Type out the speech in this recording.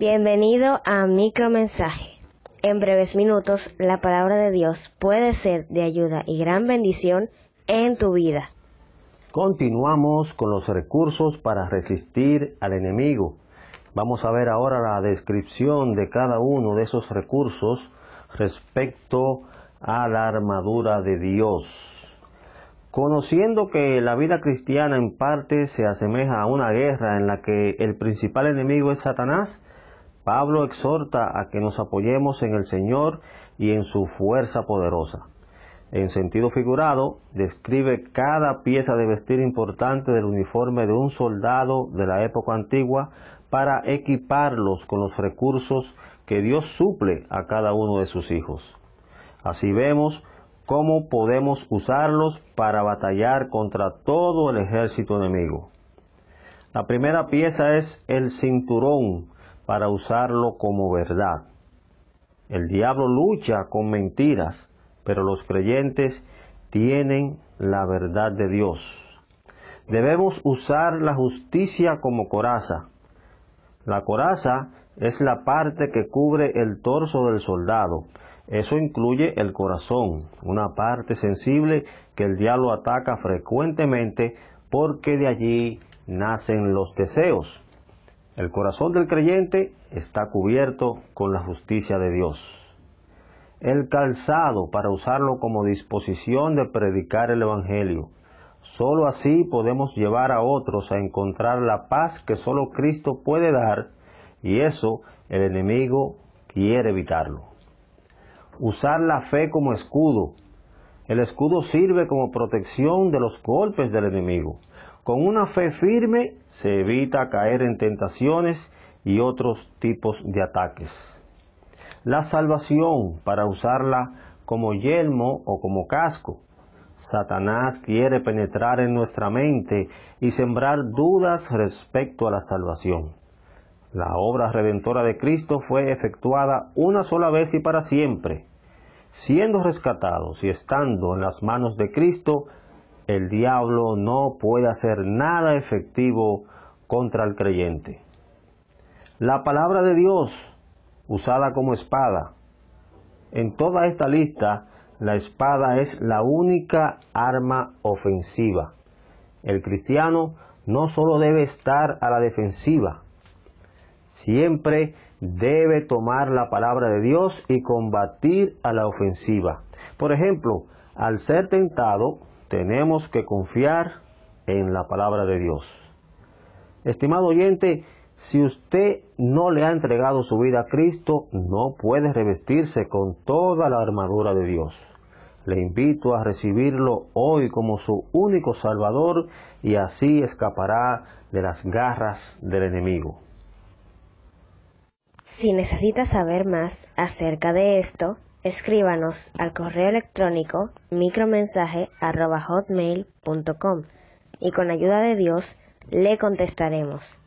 Bienvenido a Micromensaje. En breves minutos, la palabra de Dios puede ser de ayuda y gran bendición en tu vida. Continuamos con los recursos para resistir al enemigo. Vamos a ver ahora la descripción de cada uno de esos recursos respecto a la armadura de Dios. Conociendo que la vida cristiana en parte se asemeja a una guerra en la que el principal enemigo es Satanás, Pablo exhorta a que nos apoyemos en el Señor y en su fuerza poderosa. En sentido figurado, describe cada pieza de vestir importante del uniforme de un soldado de la época antigua para equiparlos con los recursos que Dios suple a cada uno de sus hijos. Así vemos cómo podemos usarlos para batallar contra todo el ejército enemigo. La primera pieza es el cinturón para usarlo como verdad. El diablo lucha con mentiras, pero los creyentes tienen la verdad de Dios. Debemos usar la justicia como coraza. La coraza es la parte que cubre el torso del soldado eso incluye el corazón, una parte sensible que el diablo ataca frecuentemente porque de allí nacen los deseos. El corazón del creyente está cubierto con la justicia de Dios. El calzado para usarlo como disposición de predicar el Evangelio. Solo así podemos llevar a otros a encontrar la paz que solo Cristo puede dar y eso el enemigo quiere evitarlo usar la fe como escudo. El escudo sirve como protección de los golpes del enemigo. Con una fe firme se evita caer en tentaciones y otros tipos de ataques. La salvación para usarla como yelmo o como casco. Satanás quiere penetrar en nuestra mente y sembrar dudas respecto a la salvación. La obra redentora de Cristo fue efectuada una sola vez y para siempre. Siendo rescatados y estando en las manos de Cristo, el diablo no puede hacer nada efectivo contra el creyente. La palabra de Dios, usada como espada. En toda esta lista, la espada es la única arma ofensiva. El cristiano no solo debe estar a la defensiva, siempre debe tomar la palabra de Dios y combatir a la ofensiva. Por ejemplo, al ser tentado, tenemos que confiar en la palabra de Dios. Estimado oyente, si usted no le ha entregado su vida a Cristo, no puede revestirse con toda la armadura de Dios. Le invito a recibirlo hoy como su único Salvador y así escapará de las garras del enemigo. Si necesita saber más acerca de esto, escríbanos al correo electrónico micromensaje.hotmail.com y con ayuda de Dios le contestaremos.